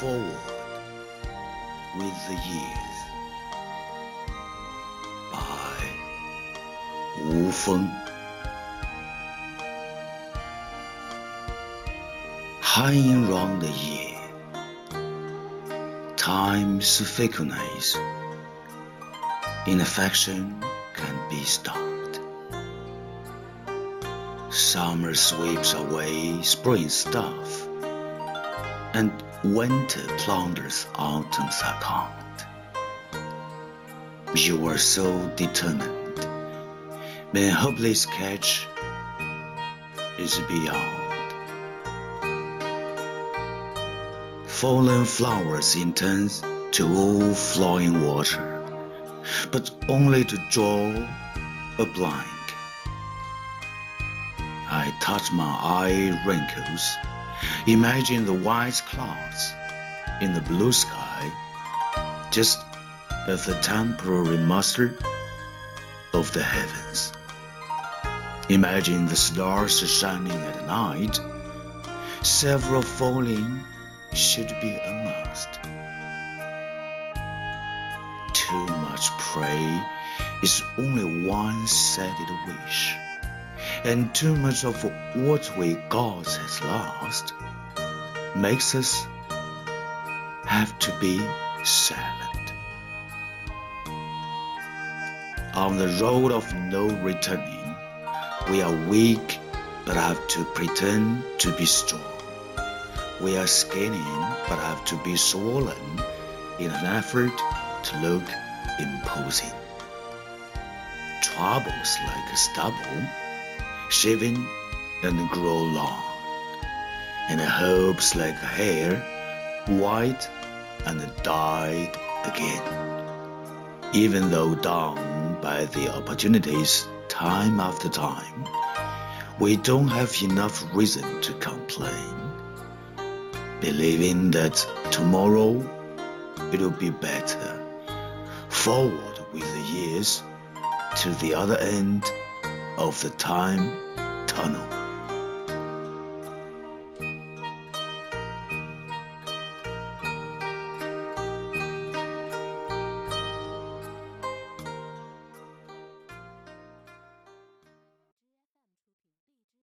forward with the years by Wu Feng. Hanging round the year, time's fickleness in affection can be stopped. Summer sweeps away spring stuff, and winter plunders autumn's account. You were so determined, when hopeless catch is beyond. Fallen flowers in turns to all flowing water, but only to draw a blank. I touch my eye wrinkles, imagine the white clouds in the blue sky, just as the temporary muster of the heavens. Imagine the stars shining at night, several falling should be a must. Too much pray is only one sided wish, and too much of what we got has lost makes us have to be silent. On the road of no returning, we are weak but have to pretend to be strong. We are skinny but have to be swollen in an effort to look imposing. Troubles like stubble, shaving and grow long, and hopes like hair, white and die again. Even though down by the opportunities time after time, we don't have enough reason to complain believing that tomorrow it'll be better. Forward with the years to the other end of the time tunnel.